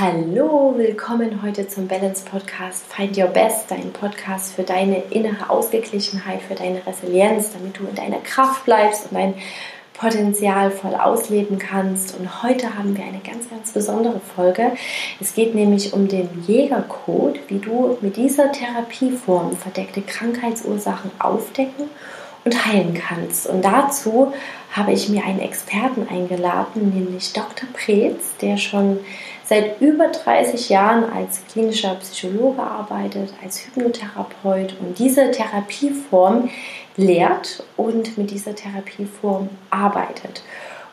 Hallo, willkommen heute zum Balance Podcast Find Your Best, dein Podcast für deine innere Ausgeglichenheit, für deine Resilienz, damit du in deiner Kraft bleibst und dein Potenzial voll ausleben kannst. Und heute haben wir eine ganz, ganz besondere Folge. Es geht nämlich um den Jägercode, wie du mit dieser Therapieform verdeckte Krankheitsursachen aufdecken und heilen kannst. Und dazu habe ich mir einen Experten eingeladen, nämlich Dr. Preetz, der schon seit über 30 Jahren als klinischer Psychologe arbeitet, als Hypnotherapeut und diese Therapieform lehrt und mit dieser Therapieform arbeitet.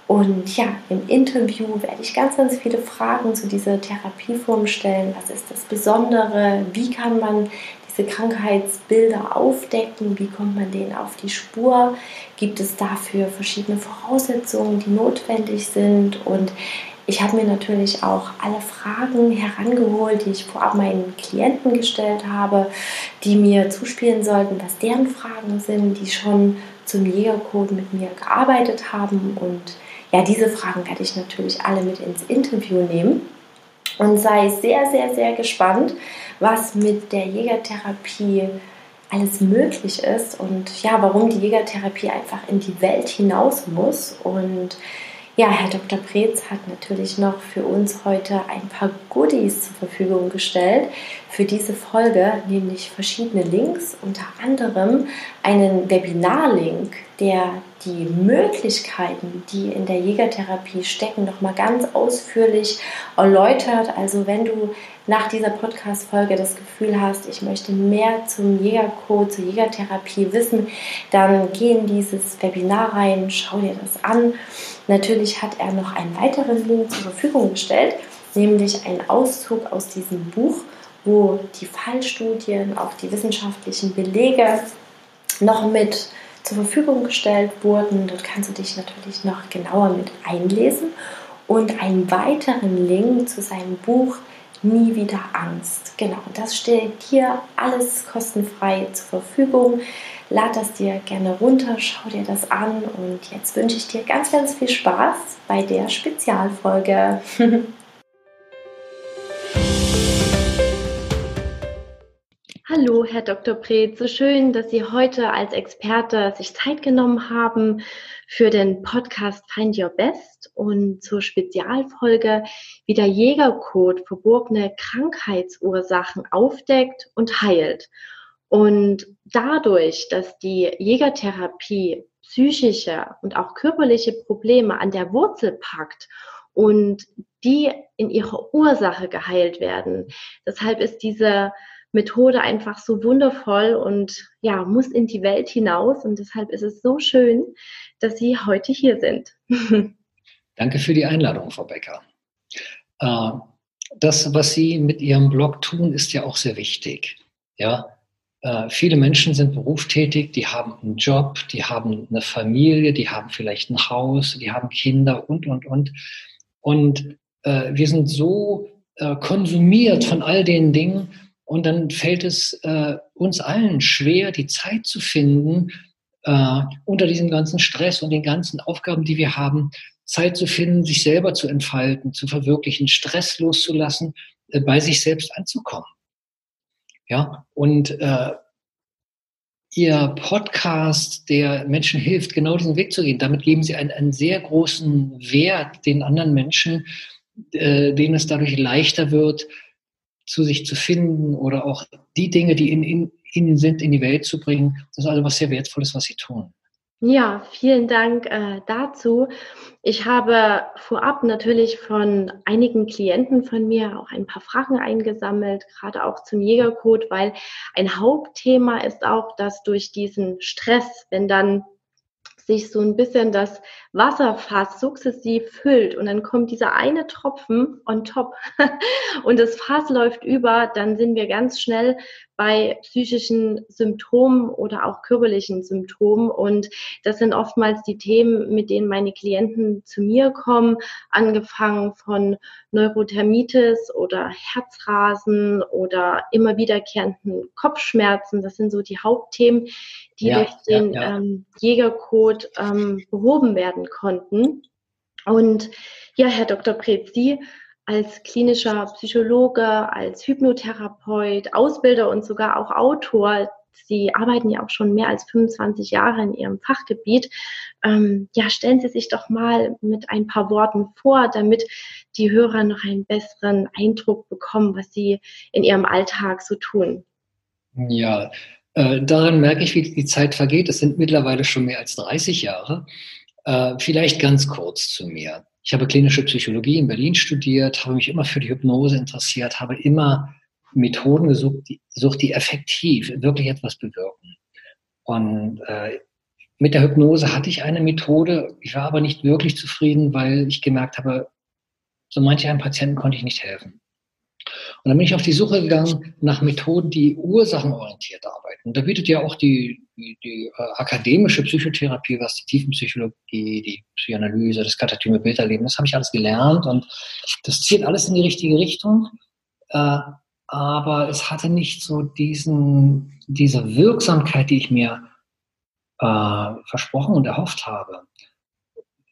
Und ja, im Interview werde ich ganz, ganz viele Fragen zu dieser Therapieform stellen. Was ist das Besondere? Wie kann man diese Krankheitsbilder aufdecken? Wie kommt man denen auf die Spur? Gibt es dafür verschiedene Voraussetzungen, die notwendig sind? Und ich habe mir natürlich auch alle Fragen herangeholt, die ich vorab meinen Klienten gestellt habe, die mir zuspielen sollten, was deren Fragen sind, die schon zum Jägercode mit mir gearbeitet haben. Und ja, diese Fragen werde ich natürlich alle mit ins Interview nehmen. Und sei sehr, sehr, sehr gespannt, was mit der Jägertherapie alles möglich ist und ja, warum die Jägertherapie einfach in die Welt hinaus muss. Und ja, Herr Dr. Preetz hat natürlich noch für uns heute ein paar Goodies zur Verfügung gestellt für diese Folge, nämlich verschiedene Links, unter anderem einen Webinar-Link, der die Möglichkeiten, die in der Jägertherapie stecken, nochmal ganz ausführlich erläutert. Also wenn du nach dieser Podcast-Folge das Gefühl hast, ich möchte mehr zum Jägercode, zur Jägertherapie wissen, dann geh in dieses Webinar rein, schau dir das an. Natürlich hat er noch einen weiteren Link zur Verfügung gestellt, nämlich einen Auszug aus diesem Buch, wo die Fallstudien, auch die wissenschaftlichen Belege noch mit zur Verfügung gestellt wurden. Dort kannst du dich natürlich noch genauer mit einlesen und einen weiteren Link zu seinem Buch Nie wieder Angst. Genau, das steht dir alles kostenfrei zur Verfügung. Lad das dir gerne runter, schau dir das an und jetzt wünsche ich dir ganz, ganz viel Spaß bei der Spezialfolge. Hallo, Herr Dr. Breth. So schön, dass Sie heute als Experte sich Zeit genommen haben für den Podcast Find Your Best und zur Spezialfolge, wie der Jägercode verborgene Krankheitsursachen aufdeckt und heilt. Und dadurch, dass die Jägertherapie psychische und auch körperliche Probleme an der Wurzel packt und die in ihrer Ursache geheilt werden. Deshalb ist diese Methode einfach so wundervoll und ja, muss in die Welt hinaus. Und deshalb ist es so schön, dass Sie heute hier sind. Danke für die Einladung, Frau Becker. Äh, das, was Sie mit Ihrem Blog tun, ist ja auch sehr wichtig. Ja, äh, viele Menschen sind berufstätig, die haben einen Job, die haben eine Familie, die haben vielleicht ein Haus, die haben Kinder und, und, und. Und äh, wir sind so äh, konsumiert von all den Dingen und dann fällt es äh, uns allen schwer, die Zeit zu finden, äh, unter diesem ganzen Stress und den ganzen Aufgaben, die wir haben, Zeit zu finden, sich selber zu entfalten, zu verwirklichen, Stress loszulassen, äh, bei sich selbst anzukommen. Ja, und äh, Ihr Podcast, der Menschen hilft, genau diesen Weg zu gehen. Damit geben Sie einen, einen sehr großen Wert den anderen Menschen, äh, denen es dadurch leichter wird, zu sich zu finden oder auch die Dinge, die in, in ihnen sind, in die Welt zu bringen. Das ist also was sehr Wertvolles, was Sie tun. Ja, vielen Dank äh, dazu. Ich habe vorab natürlich von einigen Klienten von mir auch ein paar Fragen eingesammelt, gerade auch zum Jägercode, weil ein Hauptthema ist auch, dass durch diesen Stress, wenn dann sich so ein bisschen das Wasserfass sukzessiv füllt und dann kommt dieser eine Tropfen on top. Und das Fass läuft über, dann sind wir ganz schnell bei psychischen Symptomen oder auch körperlichen Symptomen. Und das sind oftmals die Themen, mit denen meine Klienten zu mir kommen, angefangen von Neurothermitis oder Herzrasen oder immer wiederkehrenden Kopfschmerzen. Das sind so die Hauptthemen, die ja, durch den ja, ja. Ähm, Jägercode ähm, behoben werden konnten. Und ja, Herr Dr. Pretz, Sie als klinischer Psychologe, als Hypnotherapeut, Ausbilder und sogar auch Autor. Sie arbeiten ja auch schon mehr als 25 Jahre in Ihrem Fachgebiet. Ähm, ja, stellen Sie sich doch mal mit ein paar Worten vor, damit die Hörer noch einen besseren Eindruck bekommen, was Sie in Ihrem Alltag so tun. Ja, äh, daran merke ich, wie die Zeit vergeht. Es sind mittlerweile schon mehr als 30 Jahre. Äh, vielleicht ganz kurz zu mir. Ich habe klinische Psychologie in Berlin studiert, habe mich immer für die Hypnose interessiert, habe immer Methoden gesucht, die, gesucht, die effektiv wirklich etwas bewirken. Und äh, mit der Hypnose hatte ich eine Methode, ich war aber nicht wirklich zufrieden, weil ich gemerkt habe, so manche einem Patienten konnte ich nicht helfen. Und dann bin ich auf die Suche gegangen nach Methoden, die ursachenorientiert arbeiten. Und da bietet ja auch die, die, äh, akademische Psychotherapie, was die Tiefenpsychologie, die Psychoanalyse, das katatyme Bilderleben, das habe ich alles gelernt und das zielt alles in die richtige Richtung. Äh, aber es hatte nicht so diesen, diese Wirksamkeit, die ich mir äh, versprochen und erhofft habe.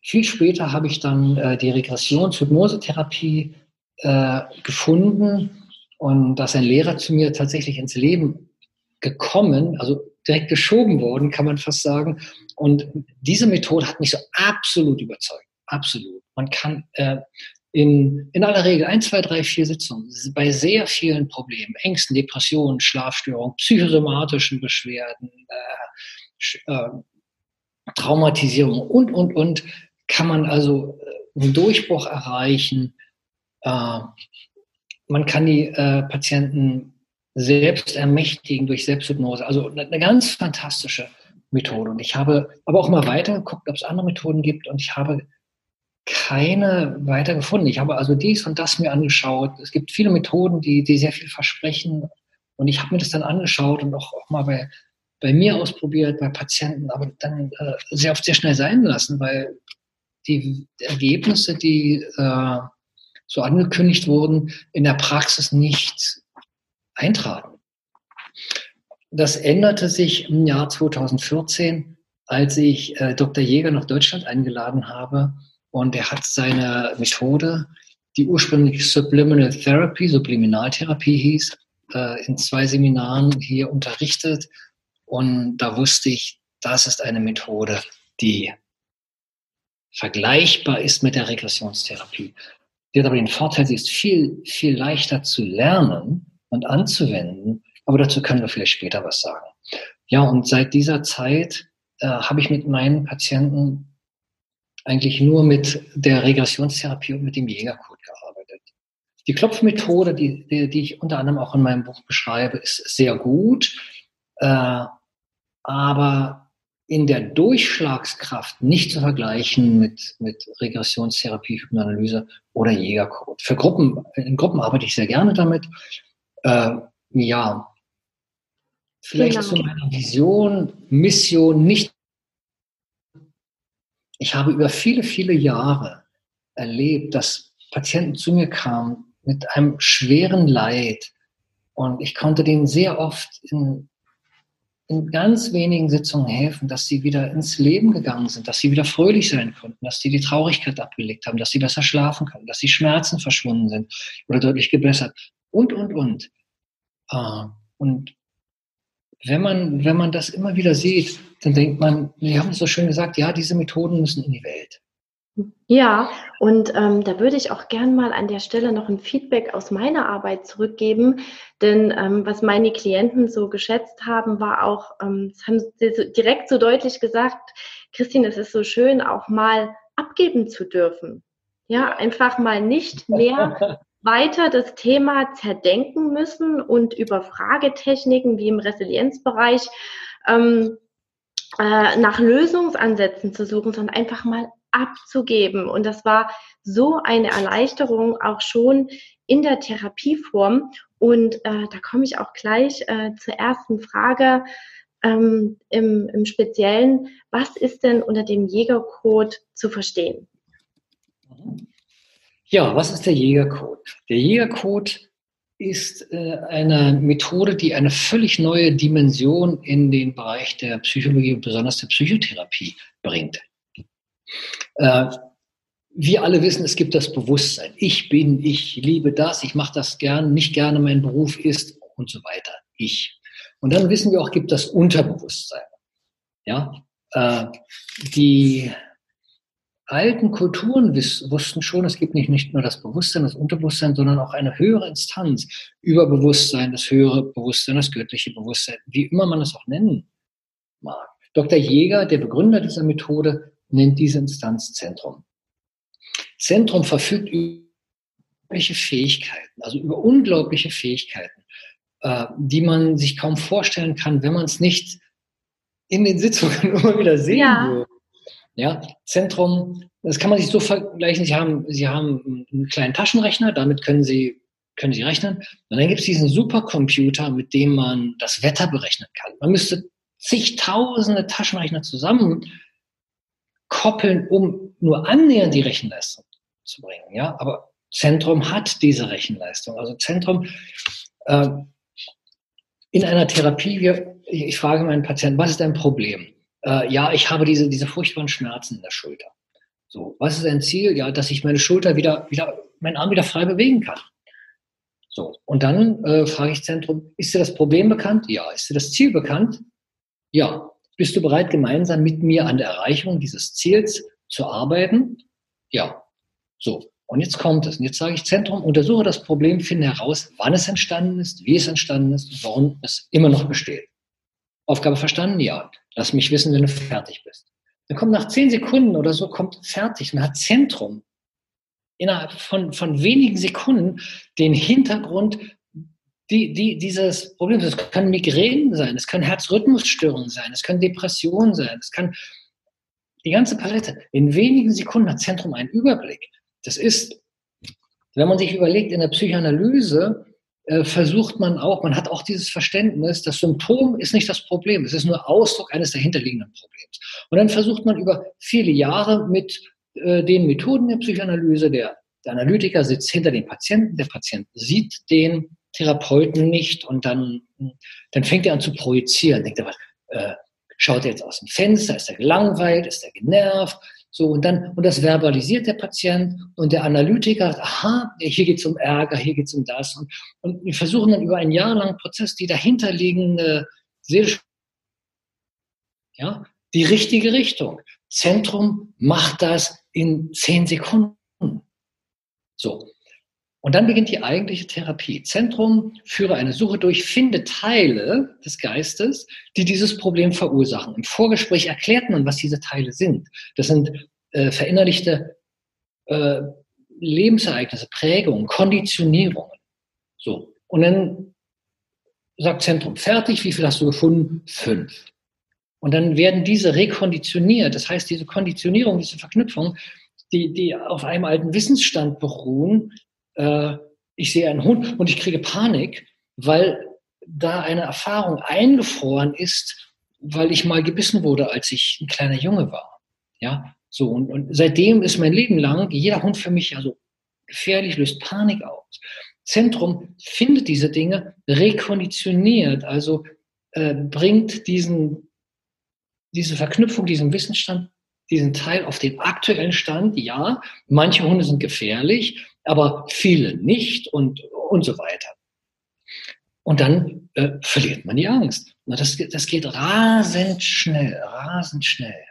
Viel später habe ich dann die Regressions-Hypnosetherapie gefunden und da ist ein Lehrer zu mir tatsächlich ins Leben gekommen, also direkt geschoben worden, kann man fast sagen. Und diese Methode hat mich so absolut überzeugt. Absolut. Man kann äh, in, in aller Regel ein, zwei, drei, vier Sitzungen bei sehr vielen Problemen, Ängsten, Depressionen, Schlafstörungen, psychosomatischen Beschwerden, äh, äh, Traumatisierung und, und, und, kann man also äh, einen Durchbruch erreichen äh, man kann die äh, Patienten selbst ermächtigen durch Selbsthypnose. Also eine ganz fantastische Methode. Und ich habe aber auch mal weiter geguckt, ob es andere Methoden gibt und ich habe keine weiter gefunden. Ich habe also dies und das mir angeschaut. Es gibt viele Methoden, die, die sehr viel versprechen. Und ich habe mir das dann angeschaut und auch, auch mal bei, bei mir ausprobiert, bei Patienten, aber dann äh, sehr oft sehr schnell sein lassen, weil die Ergebnisse, die äh, so angekündigt wurden, in der Praxis nicht eintraten. Das änderte sich im Jahr 2014, als ich äh, Dr. Jäger nach Deutschland eingeladen habe und er hat seine Methode, die ursprünglich Subliminal Therapy, Subliminaltherapie hieß, äh, in zwei Seminaren hier unterrichtet und da wusste ich, das ist eine Methode, die vergleichbar ist mit der Regressionstherapie. Die hat aber den Vorteil, sie ist viel, viel leichter zu lernen und anzuwenden. Aber dazu können wir vielleicht später was sagen. Ja, und seit dieser Zeit äh, habe ich mit meinen Patienten eigentlich nur mit der Regressionstherapie und mit dem Jägercode gearbeitet. Die Klopfmethode, die, die, die ich unter anderem auch in meinem Buch beschreibe, ist sehr gut. Äh, aber in der Durchschlagskraft nicht zu vergleichen mit, mit Regressionstherapie, Hypnoanalyse oder Jägercode. Für Gruppen, in Gruppen arbeite ich sehr gerne damit. Äh, ja, vielleicht genau. zu meiner Vision, Mission nicht. Ich habe über viele, viele Jahre erlebt, dass Patienten zu mir kamen mit einem schweren Leid und ich konnte denen sehr oft in in ganz wenigen Sitzungen helfen, dass sie wieder ins Leben gegangen sind, dass sie wieder fröhlich sein konnten, dass sie die Traurigkeit abgelegt haben, dass sie besser schlafen können, dass die Schmerzen verschwunden sind oder deutlich gebessert und, und, und. Ah, und wenn man, wenn man das immer wieder sieht, dann denkt man, wir haben es so schön gesagt, ja, diese Methoden müssen in die Welt. Ja, und ähm, da würde ich auch gern mal an der Stelle noch ein Feedback aus meiner Arbeit zurückgeben. Denn ähm, was meine Klienten so geschätzt haben, war auch, ähm, das haben sie so direkt so deutlich gesagt, Christine, es ist so schön, auch mal abgeben zu dürfen. Ja, einfach mal nicht mehr weiter das Thema zerdenken müssen und über Fragetechniken wie im Resilienzbereich ähm, äh, nach Lösungsansätzen zu suchen, sondern einfach mal abzugeben. Und das war so eine Erleichterung auch schon in der Therapieform. Und äh, da komme ich auch gleich äh, zur ersten Frage ähm, im, im Speziellen. Was ist denn unter dem Jägercode zu verstehen? Ja, was ist der Jägercode? Der Jägercode ist äh, eine Methode, die eine völlig neue Dimension in den Bereich der Psychologie und besonders der Psychotherapie bringt. Äh, wir alle wissen, es gibt das Bewusstsein. Ich bin, ich liebe das, ich mache das gern, nicht gerne, mein Beruf ist und so weiter. Ich. Und dann wissen wir auch, gibt das Unterbewusstsein. Ja, äh, die alten Kulturen wussten schon, es gibt nicht, nicht nur das Bewusstsein, das Unterbewusstsein, sondern auch eine höhere Instanz, Überbewusstsein, das höhere Bewusstsein, das göttliche Bewusstsein, wie immer man es auch nennen mag. Dr. Jäger, der Begründer dieser Methode, nennt diese Instanz Zentrum. Zentrum verfügt über unglaubliche Fähigkeiten, also über unglaubliche Fähigkeiten, äh, die man sich kaum vorstellen kann, wenn man es nicht in den Sitzungen immer wieder sehen ja. würde. Ja, Zentrum, das kann man sich so vergleichen. Sie haben, Sie haben einen kleinen Taschenrechner, damit können Sie, können Sie rechnen. Und dann gibt es diesen Supercomputer, mit dem man das Wetter berechnen kann. Man müsste zigtausende Taschenrechner zusammen koppeln, um nur annähernd die Rechenleistung zu bringen. Ja, aber Zentrum hat diese Rechenleistung. Also Zentrum äh, in einer Therapie, wir, ich frage meinen Patienten, was ist dein Problem? Äh, ja, ich habe diese, diese furchtbaren Schmerzen in der Schulter. So, was ist dein Ziel? Ja, dass ich meine Schulter wieder, wieder, meinen Arm wieder frei bewegen kann. So, und dann äh, frage ich Zentrum, ist dir das Problem bekannt? Ja. Ist dir das Ziel bekannt? Ja. Bist du bereit, gemeinsam mit mir an der Erreichung dieses Ziels zu arbeiten? Ja. So. Und jetzt kommt es. Und jetzt sage ich Zentrum, untersuche das Problem, finde heraus, wann es entstanden ist, wie es entstanden ist und warum es immer noch besteht. Aufgabe verstanden? Ja. Lass mich wissen, wenn du fertig bist. Dann kommt nach zehn Sekunden oder so, kommt fertig und hat Zentrum innerhalb von, von wenigen Sekunden den Hintergrund die, die, dieses Problem. Es können Migränen sein, es können Herzrhythmusstörungen sein, es können Depressionen sein, es kann die ganze Palette. In wenigen Sekunden hat Zentrum einen Überblick. Das ist, wenn man sich überlegt, in der Psychoanalyse versucht man auch, man hat auch dieses Verständnis, das Symptom ist nicht das Problem, es ist nur Ausdruck eines dahinterliegenden Problems. Und dann versucht man über viele Jahre mit äh, den Methoden der Psychoanalyse, der, der Analytiker sitzt hinter dem Patienten, der Patient sieht den Therapeuten nicht und dann, dann fängt er an zu projizieren, denkt er, äh, schaut er jetzt aus dem Fenster, ist er gelangweilt, ist er genervt, so, und dann, und das verbalisiert der Patient und der Analytiker, aha, hier geht es um Ärger, hier geht es um das. Und, und wir versuchen dann über einen jahrelangen Prozess die dahinterliegende seelische, ja, die richtige Richtung. Zentrum macht das in zehn Sekunden. So. Und dann beginnt die eigentliche Therapie. Zentrum führe eine Suche durch, finde Teile des Geistes, die dieses Problem verursachen. Im Vorgespräch erklärt man, was diese Teile sind. Das sind äh, verinnerlichte äh, Lebensereignisse, Prägungen, Konditionierungen. So. Und dann sagt Zentrum fertig, wie viel hast du gefunden? Fünf. Und dann werden diese rekonditioniert. Das heißt, diese Konditionierung, diese Verknüpfung, die, die auf einem alten Wissensstand beruhen, äh, ich sehe einen Hund und ich kriege Panik, weil da eine Erfahrung eingefroren ist, weil ich mal gebissen wurde, als ich ein kleiner Junge war. Ja, so und, und seitdem ist mein Leben lang jeder Hund für mich also gefährlich, löst Panik aus. Zentrum findet diese Dinge, rekonditioniert, also äh, bringt diesen, diese Verknüpfung, diesen Wissensstand, diesen Teil auf den aktuellen Stand. Ja, manche Hunde sind gefährlich, aber viele nicht und, und so weiter. Und dann äh, verliert man die Angst. Das, das geht rasend schnell, rasend schnell.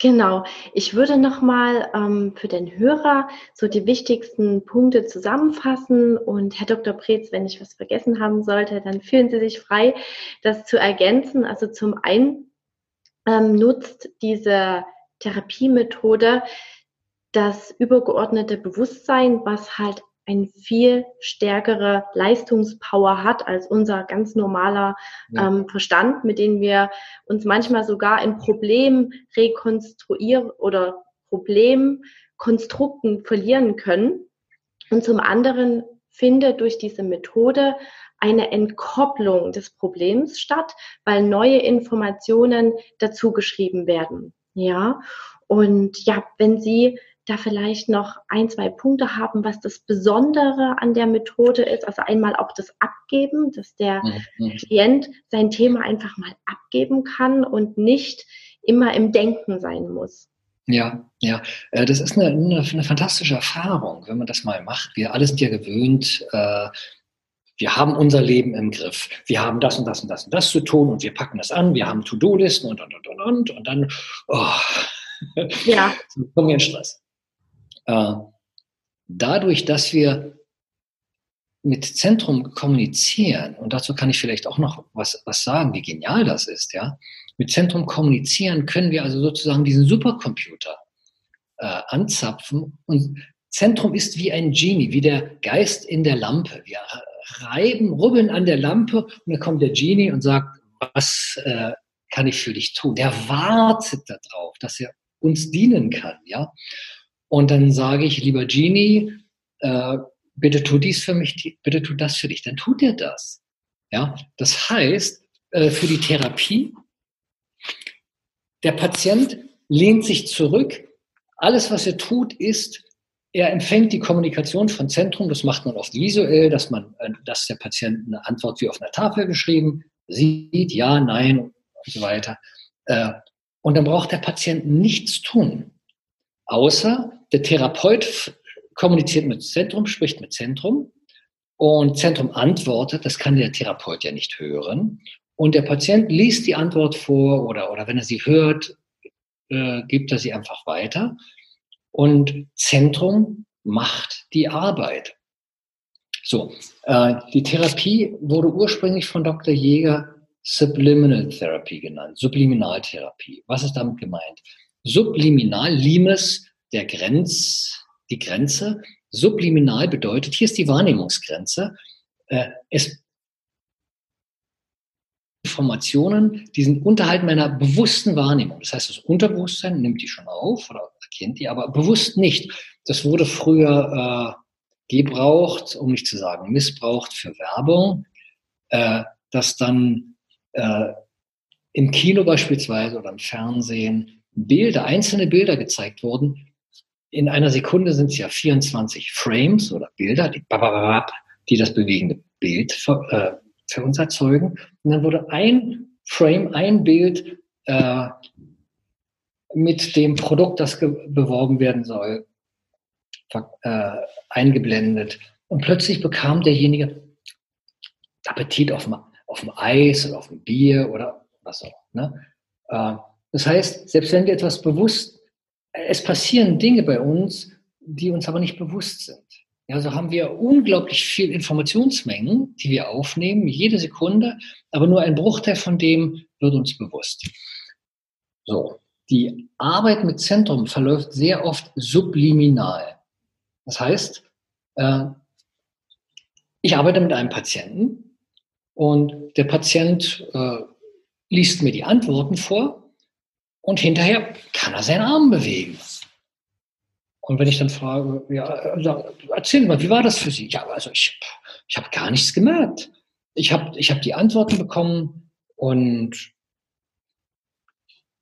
Genau. Ich würde nochmal ähm, für den Hörer so die wichtigsten Punkte zusammenfassen. Und Herr Dr. Preetz, wenn ich was vergessen haben sollte, dann fühlen Sie sich frei, das zu ergänzen. Also zum einen ähm, nutzt diese Therapiemethode das übergeordnete Bewusstsein, was halt ein viel stärkere Leistungspower hat als unser ganz normaler ähm, Verstand, mit dem wir uns manchmal sogar in Problem rekonstruieren oder Problemkonstrukten verlieren können. Und zum anderen findet durch diese Methode eine Entkopplung des Problems statt, weil neue Informationen dazugeschrieben werden. Ja, und ja, wenn Sie da vielleicht noch ein, zwei Punkte haben, was das Besondere an der Methode ist. Also einmal auch das Abgeben, dass der mhm. Klient sein Thema einfach mal abgeben kann und nicht immer im Denken sein muss. Ja, ja, äh, das ist eine, eine, eine, fantastische Erfahrung, wenn man das mal macht. Wir alle sind ja gewöhnt, äh, wir haben unser Leben im Griff. Wir haben das und das und das und das zu tun und wir packen das an. Wir haben To-Do-Listen und, und, und, und, und. Und dann, oh, ja. kommen wir in Stress. Äh, dadurch, dass wir mit Zentrum kommunizieren, und dazu kann ich vielleicht auch noch was, was sagen, wie genial das ist, ja. Mit Zentrum kommunizieren können wir also sozusagen diesen Supercomputer äh, anzapfen und Zentrum ist wie ein Genie, wie der Geist in der Lampe. Wir reiben, rubbeln an der Lampe und dann kommt der Genie und sagt, was äh, kann ich für dich tun? Der wartet darauf, dass er uns dienen kann, ja. Und dann sage ich, lieber Genie, äh, bitte tu dies für mich, bitte tu das für dich. Dann tut er das. Ja, das heißt, äh, für die Therapie, der Patient lehnt sich zurück. Alles, was er tut, ist, er empfängt die Kommunikation von Zentrum. Das macht man oft visuell, dass man, äh, dass der Patient eine Antwort wie auf einer Tafel geschrieben sieht, ja, nein und so weiter. Äh, und dann braucht der Patient nichts tun, außer der Therapeut kommuniziert mit Zentrum, spricht mit Zentrum und Zentrum antwortet, das kann der Therapeut ja nicht hören. Und der Patient liest die Antwort vor oder, oder wenn er sie hört, äh, gibt er sie einfach weiter. Und Zentrum macht die Arbeit. So, äh, die Therapie wurde ursprünglich von Dr. Jäger Subliminal Therapy genannt, Subliminaltherapie. Was ist damit gemeint? Subliminal, Limes, der Grenz, die Grenze. Subliminal bedeutet, hier ist die Wahrnehmungsgrenze. Äh, es Informationen, die sind unterhalb meiner bewussten Wahrnehmung. Das heißt, das Unterbewusstsein nimmt die schon auf oder erkennt die, aber bewusst nicht. Das wurde früher äh, gebraucht, um nicht zu sagen missbraucht für Werbung, äh, dass dann äh, im Kino beispielsweise oder im Fernsehen Bilder, einzelne Bilder gezeigt wurden, in einer Sekunde sind es ja 24 Frames oder Bilder, die, das bewegende Bild für, äh, für, uns erzeugen. Und dann wurde ein Frame, ein Bild äh, mit dem Produkt, das beworben werden soll, äh, eingeblendet. Und plötzlich bekam derjenige Appetit auf dem, Eis oder auf dem Bier oder was auch. Ne? Das heißt, selbst wenn wir etwas bewusst es passieren Dinge bei uns, die uns aber nicht bewusst sind. Ja, so haben wir unglaublich viel Informationsmengen, die wir aufnehmen, jede Sekunde, aber nur ein Bruchteil von dem wird uns bewusst. So, die Arbeit mit Zentrum verläuft sehr oft subliminal. Das heißt, äh, ich arbeite mit einem Patienten und der Patient äh, liest mir die Antworten vor und hinterher kann er seinen Arm bewegen. Und wenn ich dann frage, ja, also, erzähl mal, wie war das für Sie? Ja, also ich, ich habe gar nichts gemerkt. Ich habe ich hab die Antworten bekommen und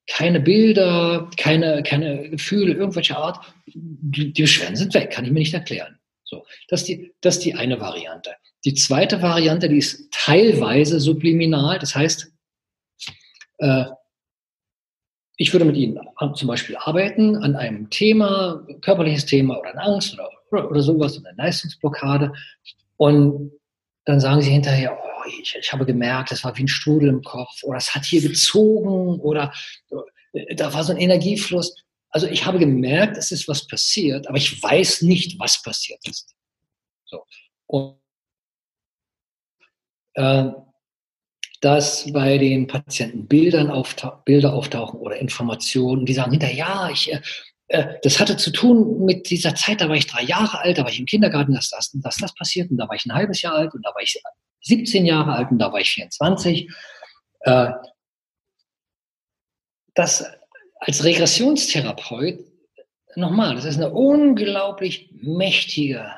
keine Bilder, keine, keine Gefühle, irgendwelche Art. Die, die Beschwerden sind weg, kann ich mir nicht erklären. So, das ist, die, das ist die eine Variante. Die zweite Variante, die ist teilweise subliminal, das heißt, äh, ich würde mit Ihnen zum Beispiel arbeiten an einem Thema, körperliches Thema oder eine Angst oder, oder, sowas, eine Leistungsblockade. Und dann sagen Sie hinterher, oh, ich, ich habe gemerkt, es war wie ein Strudel im Kopf oder es hat hier gezogen oder äh, da war so ein Energiefluss. Also ich habe gemerkt, es ist was passiert, aber ich weiß nicht, was passiert ist. So. Und äh, dass bei den Patienten Bildern auftau Bilder auftauchen oder Informationen, die sagen hinterher, ja, ich, äh, äh, das hatte zu tun mit dieser Zeit, da war ich drei Jahre alt, da war ich im Kindergarten, dass das, dass das passiert und da war ich ein halbes Jahr alt und da war ich 17 Jahre alt und da war ich 24. Äh, das als Regressionstherapeut, nochmal, das ist eine unglaublich mächtige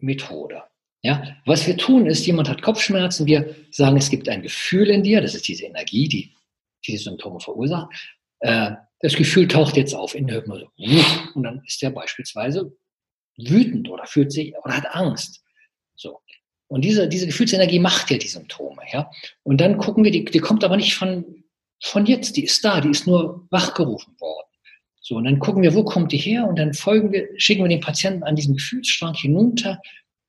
Methode. Ja, was wir tun ist, jemand hat Kopfschmerzen, wir sagen, es gibt ein Gefühl in dir, das ist diese Energie, die diese Symptome verursacht. Äh, das Gefühl taucht jetzt auf in der Hypnose. Und dann ist er beispielsweise wütend oder fühlt sich oder hat Angst. So. Und diese, diese Gefühlsenergie macht ja die Symptome, ja. Und dann gucken wir, die, die kommt aber nicht von, von jetzt, die ist da, die ist nur wachgerufen worden. So, und dann gucken wir, wo kommt die her? Und dann folgen wir, schicken wir den Patienten an diesem Gefühlsstrang hinunter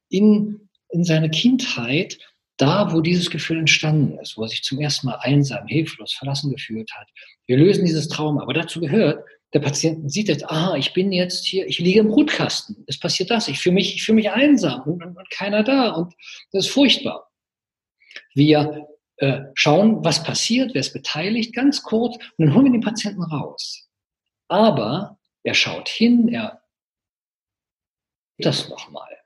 in, in seine Kindheit, da, wo dieses Gefühl entstanden ist, wo er sich zum ersten Mal einsam, hilflos, verlassen gefühlt hat. Wir lösen dieses Trauma. Aber dazu gehört, der Patient sieht jetzt, aha, ich bin jetzt hier, ich liege im Brutkasten. Es passiert das. Ich fühle mich, ich fühle mich einsam und, und, und keiner da. Und das ist furchtbar. Wir äh, schauen, was passiert, wer ist beteiligt, ganz kurz, und dann holen wir den Patienten raus. Aber er schaut hin, er das nochmal.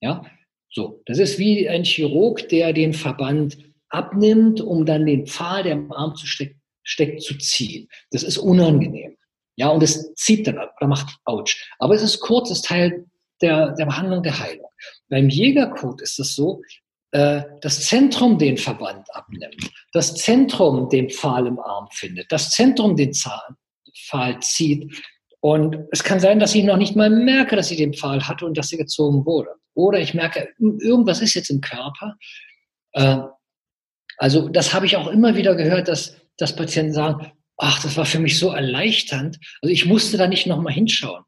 Ja, so. Das ist wie ein Chirurg, der den Verband abnimmt, um dann den Pfahl, der im Arm zu steck, steckt, zu ziehen. Das ist unangenehm. Ja, und es zieht dann ab, oder macht Autsch. Aber es ist kurz, ist Teil der, der Behandlung der Heilung. Beim Jägercode ist es so, äh, das Zentrum den Verband abnimmt, das Zentrum den Pfahl im Arm findet, das Zentrum den Pfahl zieht. Und es kann sein, dass ich noch nicht mal merke, dass ich den Pfahl hatte und dass sie gezogen wurde. Oder ich merke, irgendwas ist jetzt im Körper. Äh, also das habe ich auch immer wieder gehört, dass, dass Patienten sagen, ach, das war für mich so erleichternd. Also ich musste da nicht nochmal hinschauen.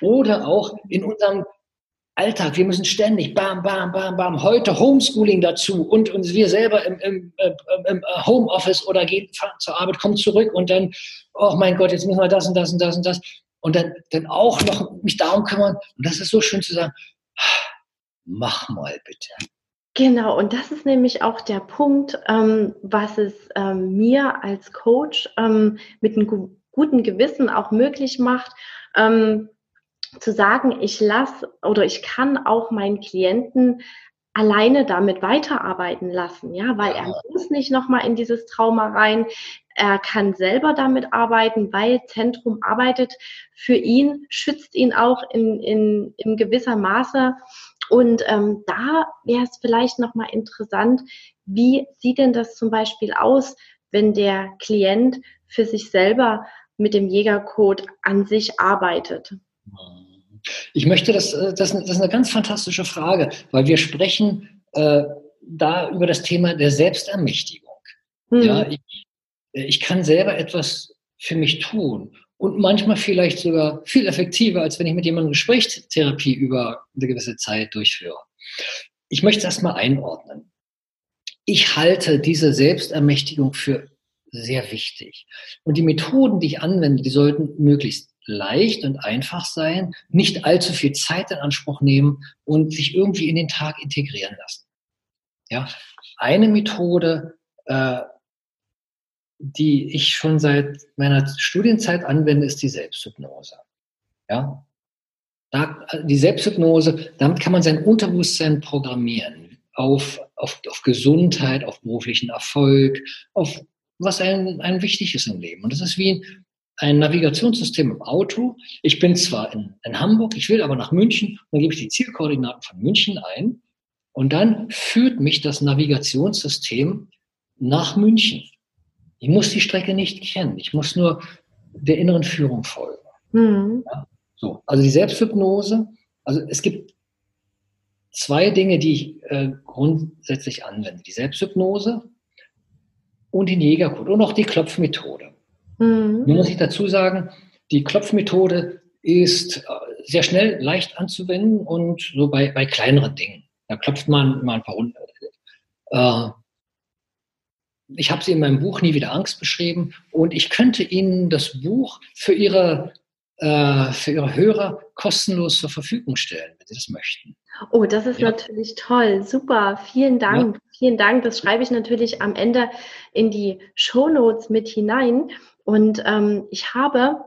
Oder auch in unserem Alltag, wir müssen ständig, bam, bam, bam, bam, heute Homeschooling dazu und uns wir selber im, im, im Homeoffice oder gehen zur Arbeit, kommen zurück und dann, oh mein Gott, jetzt müssen wir das und das und das und das und dann, dann auch noch mich darum kümmern. Und das ist so schön zu sagen, mach mal bitte. Genau, und das ist nämlich auch der Punkt, ähm, was es ähm, mir als Coach ähm, mit einem guten Gewissen auch möglich macht, ähm, zu sagen, ich lasse oder ich kann auch meinen Klienten alleine damit weiterarbeiten lassen, ja, weil er muss nicht nochmal in dieses Trauma rein. Er kann selber damit arbeiten, weil Zentrum arbeitet für ihn, schützt ihn auch in, in, in gewisser Maße und ähm, da wäre es vielleicht nochmal interessant, wie sieht denn das zum Beispiel aus, wenn der Klient für sich selber mit dem Jägercode an sich arbeitet? Ich möchte, das, äh, das, das ist eine ganz fantastische Frage, weil wir sprechen äh, da über das Thema der Selbstermächtigung. Hm. Ja, ich, ich kann selber etwas für mich tun und manchmal vielleicht sogar viel effektiver, als wenn ich mit jemandem Gesprächstherapie über eine gewisse Zeit durchführe. Ich möchte es erstmal einordnen. Ich halte diese Selbstermächtigung für sehr wichtig. Und die Methoden, die ich anwende, die sollten möglichst leicht und einfach sein, nicht allzu viel Zeit in Anspruch nehmen und sich irgendwie in den Tag integrieren lassen. Ja, eine Methode, äh, die ich schon seit meiner Studienzeit anwende, ist die Selbsthypnose. Ja? Da, die Selbsthypnose, damit kann man sein Unterbewusstsein programmieren auf, auf, auf Gesundheit, auf beruflichen Erfolg, auf was einem, einem wichtig ist im Leben. Und das ist wie ein, ein Navigationssystem im Auto. Ich bin zwar in, in Hamburg, ich will aber nach München, dann gebe ich die Zielkoordinaten von München ein und dann führt mich das Navigationssystem nach München. Ich muss die Strecke nicht kennen. Ich muss nur der inneren Führung folgen. Mhm. Ja, so. Also die Selbsthypnose. Also es gibt zwei Dinge, die ich äh, grundsätzlich anwende. Die Selbsthypnose und den Jägercode und auch die Klopfmethode. Mhm. Nun muss ich dazu sagen, die Klopfmethode ist äh, sehr schnell, leicht anzuwenden und so bei, bei kleineren Dingen. Da klopft man mal ein paar Runden. Äh, ich habe sie in meinem Buch Nie wieder Angst beschrieben und ich könnte Ihnen das Buch für Ihre, äh, für Ihre Hörer kostenlos zur Verfügung stellen, wenn Sie das möchten. Oh, das ist ja. natürlich toll. Super. Vielen Dank. Ja. Vielen Dank. Das schreibe ich natürlich am Ende in die Show Notes mit hinein. Und ähm, ich habe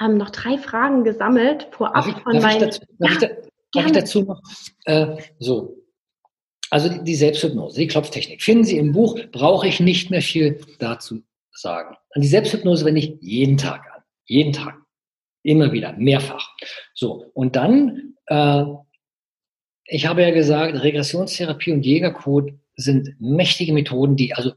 ähm, noch drei Fragen gesammelt vorab darf ich, von darf meinen. Ich dazu, darf, ja, ich, da, darf ich dazu noch? Äh, so, also die Selbsthypnose, die Klopftechnik. Finden Sie im Buch, brauche ich nicht mehr viel dazu sagen. An die Selbsthypnose wende ich jeden Tag an. Jeden Tag. Immer wieder, mehrfach. So, und dann, äh, ich habe ja gesagt, Regressionstherapie und Jägercode sind mächtige Methoden, die also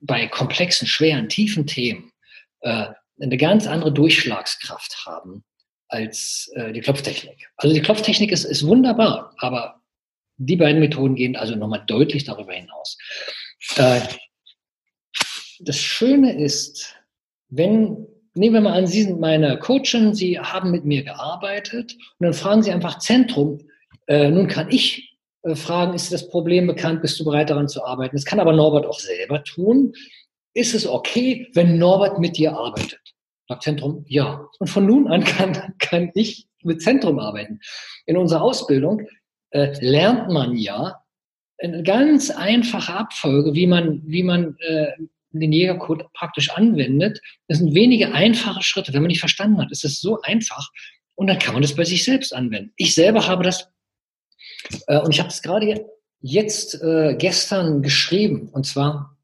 bei komplexen, schweren, tiefen Themen äh, eine ganz andere Durchschlagskraft haben als äh, die Klopftechnik. Also die Klopftechnik ist, ist wunderbar, aber die beiden Methoden gehen also nochmal deutlich darüber hinaus. Äh, das Schöne ist, wenn nehmen wir mal an, Sie sind meine Coachin, Sie haben mit mir gearbeitet und dann fragen Sie einfach Zentrum. Äh, nun kann ich fragen, ist das Problem bekannt, bist du bereit daran zu arbeiten? Das kann aber Norbert auch selber tun. Ist es okay, wenn Norbert mit dir arbeitet? Sagt Zentrum, ja. Und von nun an kann, kann ich mit Zentrum arbeiten. In unserer Ausbildung äh, lernt man ja eine ganz einfache Abfolge, wie man, wie man äh, den Jägercode praktisch anwendet. Das sind wenige einfache Schritte. Wenn man nicht verstanden hat, ist es so einfach. Und dann kann man das bei sich selbst anwenden. Ich selber habe das, äh, und ich habe es gerade jetzt äh, gestern geschrieben, und zwar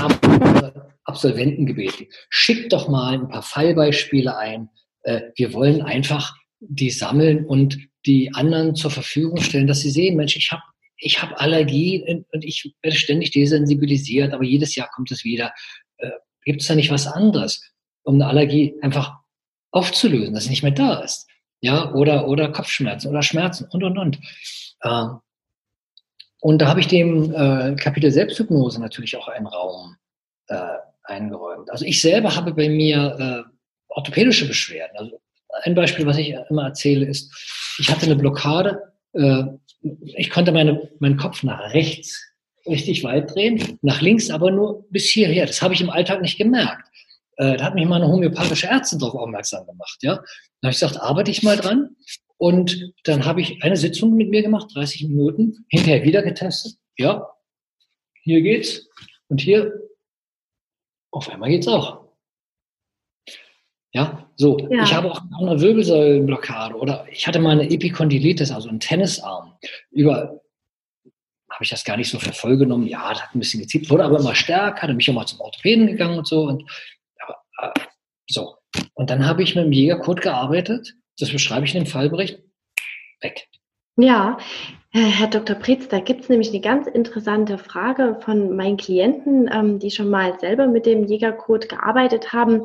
habe Absolventen gebeten, schickt doch mal ein paar Fallbeispiele ein. Äh, wir wollen einfach die sammeln und die anderen zur Verfügung stellen, dass sie sehen, Mensch, ich habe ich habe Allergie und ich werde ständig desensibilisiert, aber jedes Jahr kommt es wieder. Äh, Gibt es da nicht was anderes, um eine Allergie einfach aufzulösen, dass sie nicht mehr da ist? Ja, oder, oder Kopfschmerzen oder Schmerzen und, und, und. Äh, und da habe ich dem äh, Kapitel Selbsthypnose natürlich auch einen Raum äh, eingeräumt. Also ich selber habe bei mir äh, orthopädische Beschwerden. Also ein Beispiel, was ich immer erzähle, ist, ich hatte eine Blockade äh, ich konnte meine, meinen Kopf nach rechts richtig weit drehen, nach links aber nur bis hierher. Das habe ich im Alltag nicht gemerkt. Äh, da hat mich mal eine homöopathische Ärztin darauf aufmerksam gemacht. Ja? Dann habe ich gesagt, arbeite ich mal dran. Und dann habe ich eine Sitzung mit mir gemacht, 30 Minuten, hinterher wieder getestet. Ja, hier geht's. Und hier, auf einmal geht's auch. Ja, so. Ja. Ich habe auch eine Wirbelsäulenblockade oder ich hatte mal eine Epikondylitis, also einen Tennisarm. Über habe ich das gar nicht so für voll genommen. Ja, das hat ein bisschen gezieht, wurde aber immer stärker, dann bin ich auch mal zum Orthopäden gegangen und so. Und, so. Und dann habe ich mit dem Jägercode gearbeitet. Das beschreibe ich in dem Fallbericht. Weg. Ja, Herr Dr. Pretz, da gibt es nämlich eine ganz interessante Frage von meinen Klienten, ähm, die schon mal selber mit dem Jägercode gearbeitet haben.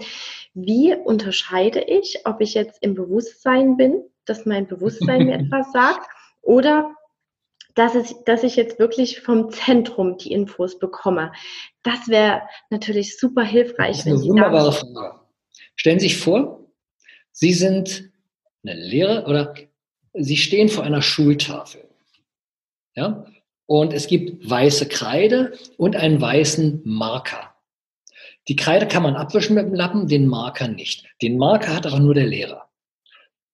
Wie unterscheide ich, ob ich jetzt im Bewusstsein bin, dass mein Bewusstsein mir etwas sagt, oder dass, es, dass ich jetzt wirklich vom Zentrum die Infos bekomme? Das wäre natürlich super hilfreich. Das ist eine wunderbare Frage. Stellen Sie sich vor, Sie sind eine Lehrer oder Sie stehen vor einer Schultafel. Ja? Und es gibt weiße Kreide und einen weißen Marker. Die Kreide kann man abwischen mit dem Lappen, den Marker nicht. Den Marker hat aber nur der Lehrer.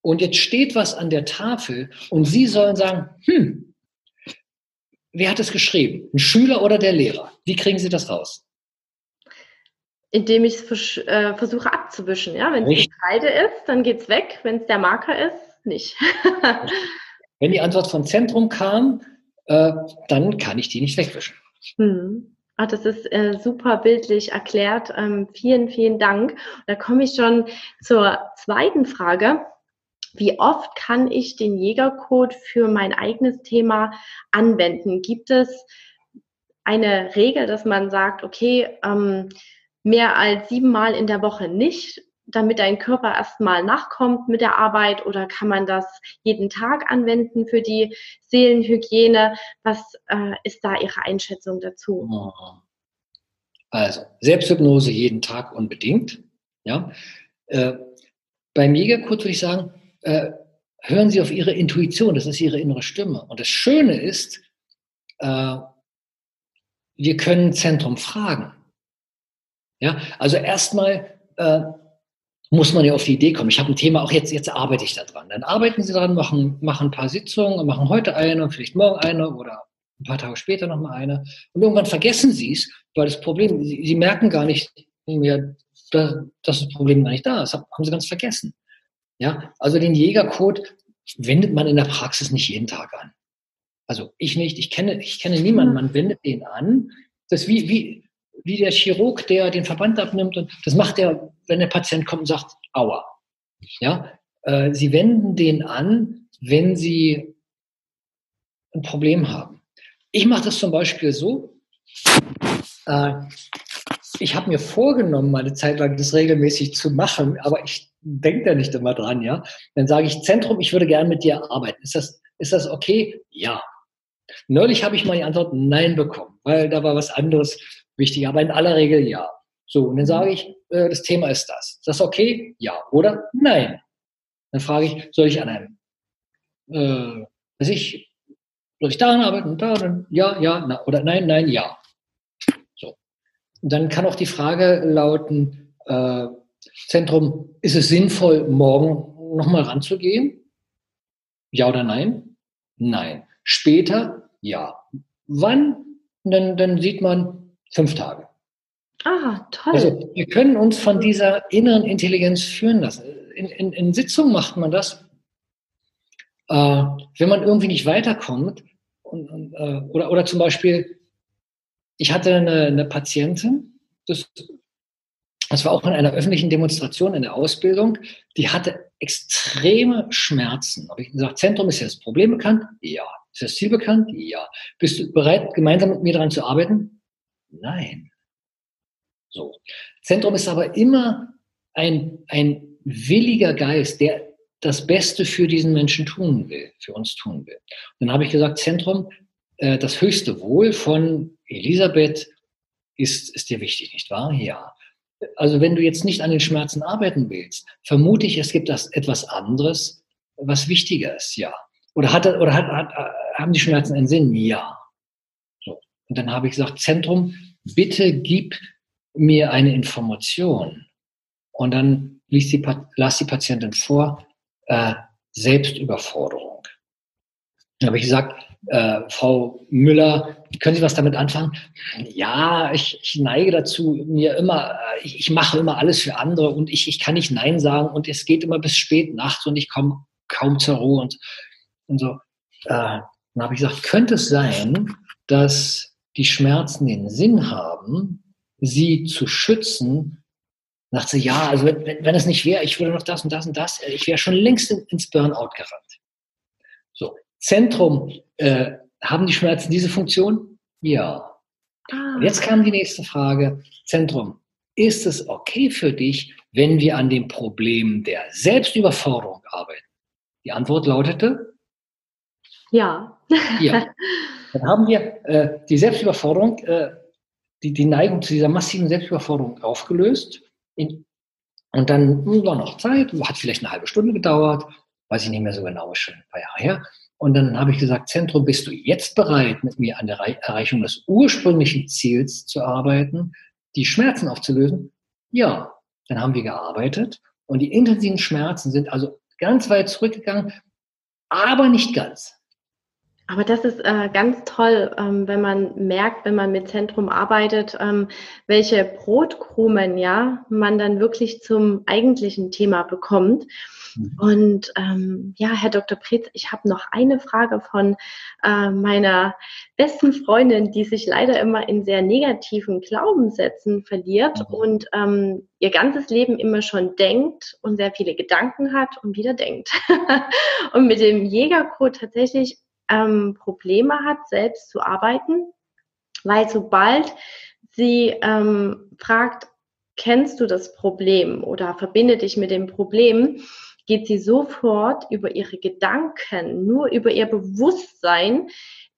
Und jetzt steht was an der Tafel und Sie sollen sagen, hm, wer hat es geschrieben? Ein Schüler oder der Lehrer? Wie kriegen Sie das raus? Indem ich es äh, versuche abzuwischen. Ja? Wenn es die Kreide ist, dann geht es weg. Wenn es der Marker ist, nicht. Wenn die Antwort vom Zentrum kam, äh, dann kann ich die nicht wegwischen. Hm. Ach, das ist äh, super bildlich erklärt. Ähm, vielen, vielen Dank. Da komme ich schon zur zweiten Frage. Wie oft kann ich den Jägercode für mein eigenes Thema anwenden? Gibt es eine Regel, dass man sagt, okay, ähm, mehr als siebenmal in der Woche nicht? damit dein Körper erstmal nachkommt mit der Arbeit oder kann man das jeden Tag anwenden für die Seelenhygiene? Was äh, ist da Ihre Einschätzung dazu? Also, Selbsthypnose jeden Tag unbedingt. Ja. Äh, beim Jägercode würde ich sagen, äh, hören Sie auf Ihre Intuition, das ist Ihre innere Stimme. Und das Schöne ist, äh, wir können Zentrum fragen. Ja, also erstmal äh, muss man ja auf die Idee kommen. Ich habe ein Thema, auch jetzt, jetzt arbeite ich daran. Dann arbeiten Sie daran, machen, machen ein paar Sitzungen, machen heute eine und vielleicht morgen eine oder ein paar Tage später nochmal eine. Und irgendwann vergessen Sie es, weil das Problem, Sie, Sie merken gar nicht mehr, dass das Problem gar nicht da ist. Haben Sie ganz vergessen. Ja, also den Jägercode wendet man in der Praxis nicht jeden Tag an. Also ich nicht, ich kenne, ich kenne niemanden, man wendet den an. Das ist wie, wie, wie der Chirurg, der den Verband abnimmt. Und das macht er, wenn der Patient kommt und sagt, aua. Ja, äh, Sie wenden den an, wenn Sie ein Problem haben. Ich mache das zum Beispiel so. Äh, ich habe mir vorgenommen, meine Zeit lang das regelmäßig zu machen, aber ich denke da nicht immer dran, ja. Dann sage ich, Zentrum, ich würde gerne mit dir arbeiten. Ist das, ist das okay? Ja. Neulich habe ich mal die Antwort Nein bekommen, weil da war was anderes wichtig, aber in aller Regel ja. So, und dann sage ich, äh, das Thema ist das. Ist das okay? Ja. Oder nein. Dann frage ich, soll ich an einem, äh, weiß ich, soll ich daran arbeiten? Da, dann, ja, ja, na, oder nein, nein, ja. Dann kann auch die Frage lauten, äh, Zentrum, ist es sinnvoll, morgen nochmal ranzugehen? Ja oder nein? Nein. Später? Ja. Wann? Dann, dann sieht man fünf Tage. Ah, toll. Also wir können uns von dieser inneren Intelligenz führen lassen. In, in, in Sitzungen macht man das. Äh, wenn man irgendwie nicht weiterkommt, und, und, äh, oder, oder zum Beispiel, ich hatte eine, eine Patientin, das, das war auch in einer öffentlichen Demonstration in der Ausbildung, die hatte extreme Schmerzen. Habe ich gesagt, Zentrum ist ja das Problem bekannt? Ja. Ist das Ziel bekannt? Ja. Bist du bereit, gemeinsam mit mir daran zu arbeiten? Nein. So. Zentrum ist aber immer ein, ein williger Geist, der das Beste für diesen Menschen tun will, für uns tun will. Und dann habe ich gesagt, Zentrum, äh, das höchste Wohl von Elisabeth ist, ist dir wichtig, nicht wahr? Ja. Also wenn du jetzt nicht an den Schmerzen arbeiten willst, vermute ich, es gibt das etwas anderes, was wichtiger ist, ja. Oder, hat, oder hat, hat, haben die Schmerzen einen Sinn? Ja. So. Und dann habe ich gesagt, Zentrum, bitte gib mir eine Information und dann liest die, las die Patientin vor, äh, Selbstüberforderung. Dann habe ich gesagt, äh, Frau Müller, können Sie was damit anfangen? Ja, ich, ich neige dazu, mir immer, äh, ich, ich, mache immer alles für andere und ich, ich kann nicht Nein sagen und es geht immer bis spät nachts und ich komme kaum zur Ruhe und, und so. Äh, dann habe ich gesagt, könnte es sein, dass die Schmerzen den Sinn haben, sie zu schützen, sie, ja, also wenn, wenn es nicht wäre, ich würde noch das und das und das, ich wäre schon längst ins Burnout gerannt. Zentrum, äh, haben die Schmerzen diese Funktion? Ja. Ah. jetzt kam die nächste Frage, Zentrum, ist es okay für dich, wenn wir an dem Problem der Selbstüberforderung arbeiten? Die Antwort lautete? Ja. ja. Dann haben wir äh, die Selbstüberforderung äh, die, die Neigung zu dieser massiven Selbstüberforderung aufgelöst. In, und dann war noch Zeit, hat vielleicht eine halbe Stunde gedauert, weiß ich nicht mehr so genau, ist schon ein paar Jahre her. Und dann habe ich gesagt, Zentrum, bist du jetzt bereit, mit mir an der Erreichung des ursprünglichen Ziels zu arbeiten, die Schmerzen aufzulösen? Ja, dann haben wir gearbeitet und die intensiven Schmerzen sind also ganz weit zurückgegangen, aber nicht ganz. Aber das ist äh, ganz toll, ähm, wenn man merkt, wenn man mit Zentrum arbeitet, ähm, welche Brotkrumen ja man dann wirklich zum eigentlichen Thema bekommt. Mhm. Und ähm, ja, Herr Dr. Pretz, ich habe noch eine Frage von äh, meiner besten Freundin, die sich leider immer in sehr negativen Glaubenssätzen verliert mhm. und ähm, ihr ganzes Leben immer schon denkt und sehr viele Gedanken hat und wieder denkt. und mit dem Jägercode tatsächlich ähm, Probleme hat, selbst zu arbeiten, weil sobald sie ähm, fragt, kennst du das Problem oder verbinde dich mit dem Problem, geht sie sofort über ihre Gedanken, nur über ihr Bewusstsein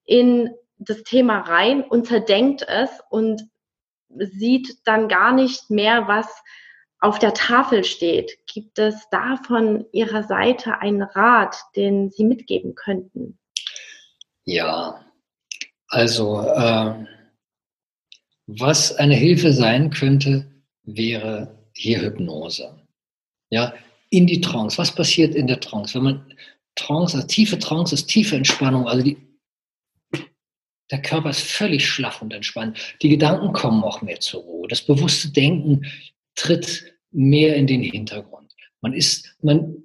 in das Thema rein und zerdenkt es und sieht dann gar nicht mehr, was auf der Tafel steht. Gibt es da von Ihrer Seite einen Rat, den Sie mitgeben könnten? Ja, also äh, was eine Hilfe sein könnte, wäre hier Hypnose. Ja, in die Trance. Was passiert in der Trance? Wenn man Trance, also tiefe Trance ist tiefe Entspannung, also die, der Körper ist völlig schlaff und entspannt. Die Gedanken kommen auch mehr zur Ruhe. Das bewusste Denken tritt mehr in den Hintergrund. Man ist, man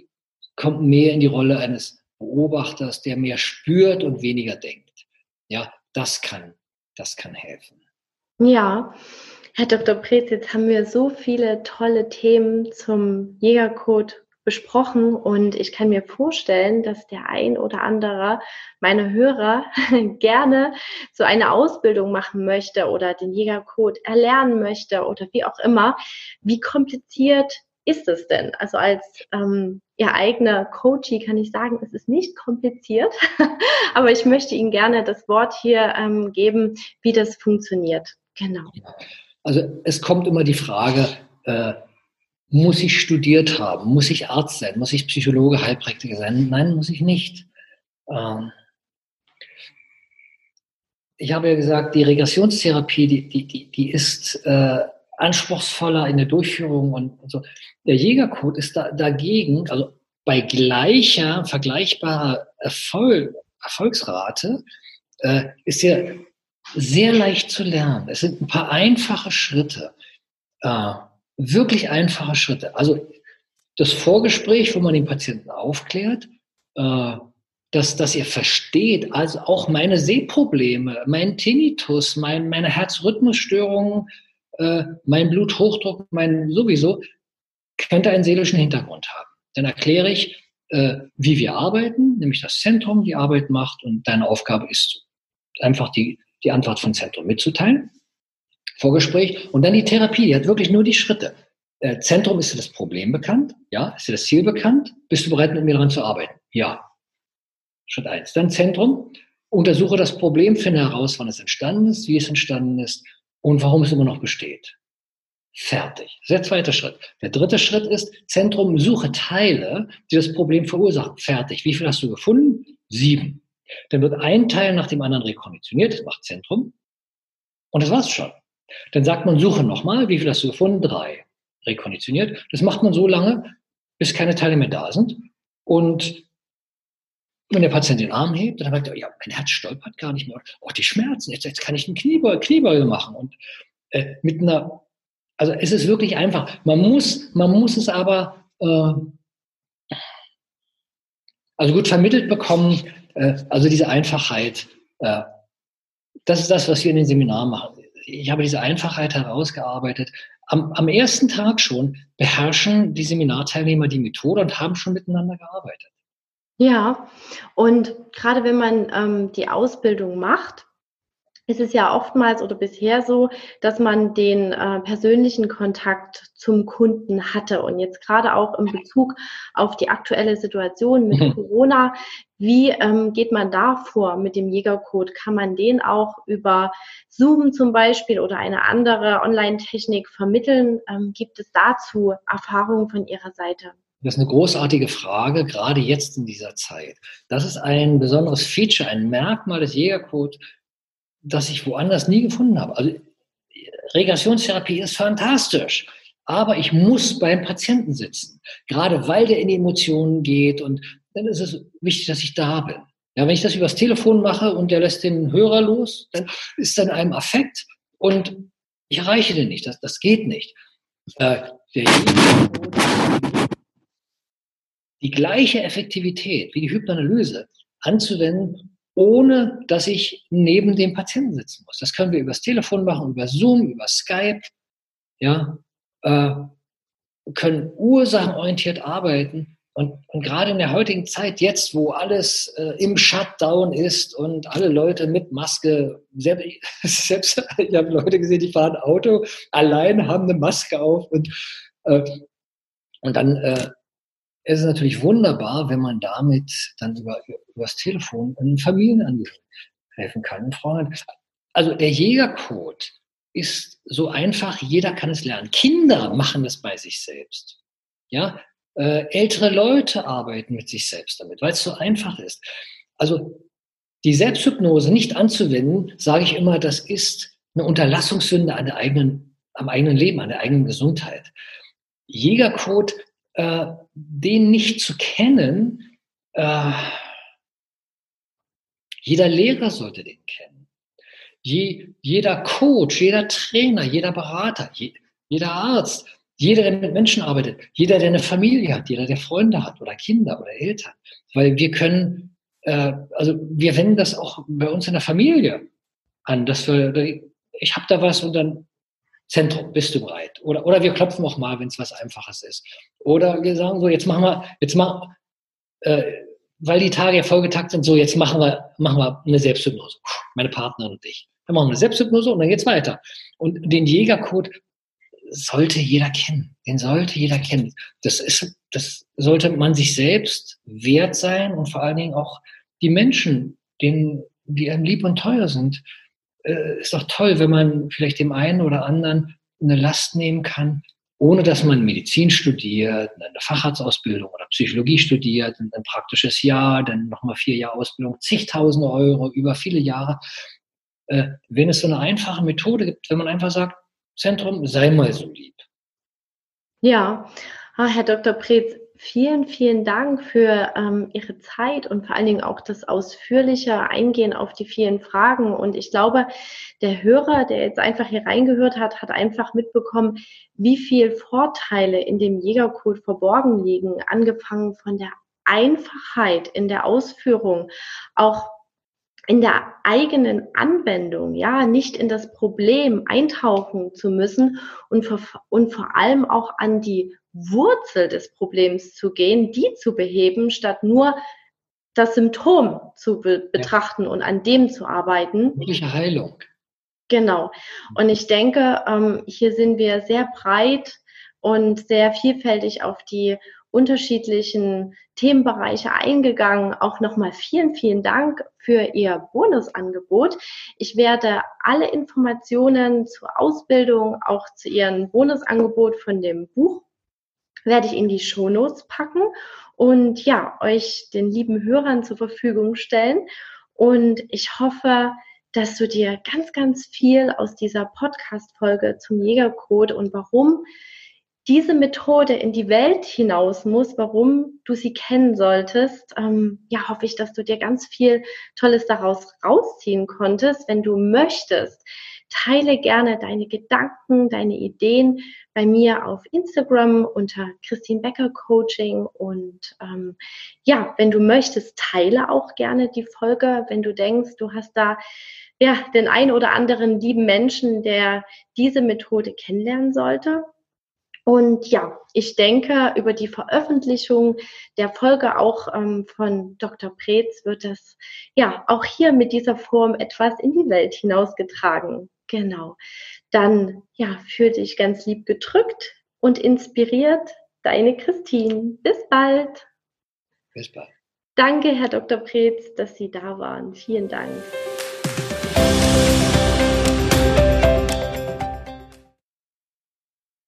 kommt mehr in die Rolle eines Beobachters, der mehr spürt und weniger denkt. Ja, das kann, das kann helfen. Ja, Herr Dr. Pretz, jetzt haben wir so viele tolle Themen zum Jägercode besprochen und ich kann mir vorstellen, dass der ein oder andere meiner Hörer gerne so eine Ausbildung machen möchte oder den Jägercode erlernen möchte oder wie auch immer. Wie kompliziert ist es denn? Also als ähm, Ihr eigener Coachie kann ich sagen, es ist nicht kompliziert, aber ich möchte Ihnen gerne das Wort hier ähm, geben, wie das funktioniert. Genau. Also es kommt immer die Frage, äh, muss ich studiert haben? Muss ich Arzt sein? Muss ich Psychologe, Heilpraktiker sein? Nein, muss ich nicht. Ähm ich habe ja gesagt, die Regressionstherapie, die, die, die, die ist äh, anspruchsvoller in der Durchführung und, und so. Der Jägercode ist da, dagegen, also bei gleicher, vergleichbarer Erfolg, Erfolgsrate, äh, ist er sehr leicht zu lernen. Es sind ein paar einfache Schritte, äh, wirklich einfache Schritte. Also das Vorgespräch, wo man den Patienten aufklärt, äh, dass, dass ihr versteht, also auch meine Sehprobleme, mein Tinnitus, mein, meine Herzrhythmusstörungen, äh, mein Bluthochdruck, mein sowieso, könnte einen seelischen Hintergrund haben. Dann erkläre ich, äh, wie wir arbeiten, nämlich das Zentrum die Arbeit macht und deine Aufgabe ist einfach die, die Antwort von Zentrum mitzuteilen. Vorgespräch und dann die Therapie, die hat wirklich nur die Schritte. Äh, Zentrum ist dir das Problem bekannt? Ja. Ist dir das Ziel bekannt? Bist du bereit, mit mir daran zu arbeiten? Ja. Schritt eins. Dann Zentrum. Untersuche das Problem, finde heraus, wann es entstanden ist, wie es entstanden ist und warum es immer noch besteht. Fertig. Das ist der zweite Schritt. Der dritte Schritt ist, Zentrum, suche Teile, die das Problem verursachen. Fertig. Wie viel hast du gefunden? Sieben. Dann wird ein Teil nach dem anderen rekonditioniert, das macht Zentrum. Und das war's schon. Dann sagt man, suche nochmal, wie viel hast du gefunden? Drei. Rekonditioniert. Das macht man so lange, bis keine Teile mehr da sind. Und wenn der Patient den Arm hebt, dann merkt er, ja, mein Herz stolpert gar nicht mehr. Oh, die Schmerzen, jetzt, jetzt kann ich einen Kniebeuge, Kniebeuge machen. Und äh, mit einer also es ist wirklich einfach. Man muss, man muss es aber äh, also gut vermittelt bekommen. Äh, also diese Einfachheit. Äh, das ist das, was wir in den Seminaren machen. Ich habe diese Einfachheit herausgearbeitet. Am, am ersten Tag schon beherrschen die Seminarteilnehmer die Methode und haben schon miteinander gearbeitet. Ja, und gerade wenn man ähm, die Ausbildung macht, ist es ja oftmals oder bisher so, dass man den äh, persönlichen Kontakt zum Kunden hatte. Und jetzt gerade auch in Bezug auf die aktuelle Situation mit mhm. Corona, wie ähm, geht man da vor mit dem Jägercode? Kann man den auch über Zoom zum Beispiel oder eine andere Online-Technik vermitteln? Ähm, gibt es dazu Erfahrungen von Ihrer Seite? Das ist eine großartige Frage, gerade jetzt in dieser Zeit. Das ist ein besonderes Feature, ein Merkmal des Jägercode, das ich woanders nie gefunden habe. Also Regressionstherapie ist fantastisch, aber ich muss beim Patienten sitzen, gerade weil der in die Emotionen geht und dann ist es wichtig, dass ich da bin. Ja, wenn ich das übers Telefon mache und der lässt den Hörer los, dann ist dann einem Affekt und ich erreiche den nicht. Das, das geht nicht. Äh, die gleiche Effektivität wie die Hypnoanalyse anzuwenden, ohne dass ich neben dem Patienten sitzen muss. Das können wir übers Telefon machen, über Zoom, über Skype. Ja, äh, können ursachenorientiert arbeiten. Und, und, gerade in der heutigen Zeit, jetzt, wo alles äh, im Shutdown ist und alle Leute mit Maske, selbst, selbst ich habe Leute gesehen, die fahren Auto, allein haben eine Maske auf und, äh, und dann äh, es ist natürlich wunderbar, wenn man damit dann über, über das Telefon einen Familienangehörigen helfen kann. Also der Jägercode ist so einfach, jeder kann es lernen. Kinder machen es bei sich selbst. Ja, äh, ältere Leute arbeiten mit sich selbst damit, weil es so einfach ist. Also die Selbsthypnose nicht anzuwenden, sage ich immer, das ist eine Unterlassungssünde an der eigenen, am eigenen Leben, an der eigenen Gesundheit. Jägercode äh, den nicht zu kennen, äh, jeder Lehrer sollte den kennen. Je, jeder Coach, jeder Trainer, jeder Berater, je, jeder Arzt, jeder, der mit Menschen arbeitet, jeder, der eine Familie hat, jeder, der Freunde hat oder Kinder oder Eltern. Weil wir können, äh, also wir wenden das auch bei uns in der Familie an, dass wir, ich habe da was und dann Zentrum, bist du bereit? Oder, oder wir klopfen auch mal, wenn es was Einfaches ist. Oder wir sagen so, jetzt machen wir, jetzt machen, äh, weil die Tage ja vollgetakt sind, so jetzt machen wir, machen wir eine Selbsthypnose. Meine Partnerin und ich. Dann machen wir eine Selbsthypnose und dann geht's weiter. Und den Jägercode sollte jeder kennen. Den sollte jeder kennen. Das ist, das sollte man sich selbst wert sein und vor allen Dingen auch die Menschen, denen, die einem lieb und teuer sind, äh, ist doch toll, wenn man vielleicht dem einen oder anderen eine Last nehmen kann, ohne dass man Medizin studiert, eine Facharztausbildung oder Psychologie studiert, ein, praktisches Jahr, dann nochmal vier Jahre Ausbildung, zigtausende Euro über viele Jahre. Äh, wenn es so eine einfache Methode gibt, wenn man einfach sagt, Zentrum, sei mal so lieb. Ja, ah, Herr Dr. Preetz, vielen, vielen Dank für ähm, Ihre Zeit und vor allen Dingen auch das ausführliche Eingehen auf die vielen Fragen. Und ich glaube, der Hörer, der jetzt einfach hier reingehört hat, hat einfach mitbekommen, wie viel Vorteile in dem Jägercode verborgen liegen, angefangen von der Einfachheit in der Ausführung, auch in der eigenen Anwendung, ja, nicht in das Problem eintauchen zu müssen und vor, und vor allem auch an die Wurzel des Problems zu gehen, die zu beheben, statt nur das Symptom zu be betrachten und an dem zu arbeiten. Wirkliche Heilung. Genau. Und ich denke, ähm, hier sind wir sehr breit und sehr vielfältig auf die unterschiedlichen Themenbereiche eingegangen. Auch nochmal vielen, vielen Dank für Ihr Bonusangebot. Ich werde alle Informationen zur Ausbildung, auch zu Ihrem Bonusangebot von dem Buch, werde ich in die Shownotes packen und ja, euch den lieben Hörern zur Verfügung stellen. Und ich hoffe, dass du dir ganz, ganz viel aus dieser Podcast-Folge zum Jägercode und warum diese Methode in die Welt hinaus muss, warum du sie kennen solltest, ähm, ja, hoffe ich, dass du dir ganz viel Tolles daraus rausziehen konntest. Wenn du möchtest, teile gerne deine Gedanken, deine Ideen bei mir auf Instagram unter Christine Becker Coaching und ähm, ja, wenn du möchtest, teile auch gerne die Folge, wenn du denkst, du hast da ja den ein oder anderen lieben Menschen, der diese Methode kennenlernen sollte. Und ja, ich denke, über die Veröffentlichung der Folge auch ähm, von Dr. Preetz wird das ja auch hier mit dieser Form etwas in die Welt hinausgetragen. Genau. Dann ja, fühl dich ganz lieb gedrückt und inspiriert. Deine Christine. Bis bald. Bis bald. Danke, Herr Dr. Preetz, dass Sie da waren. Vielen Dank.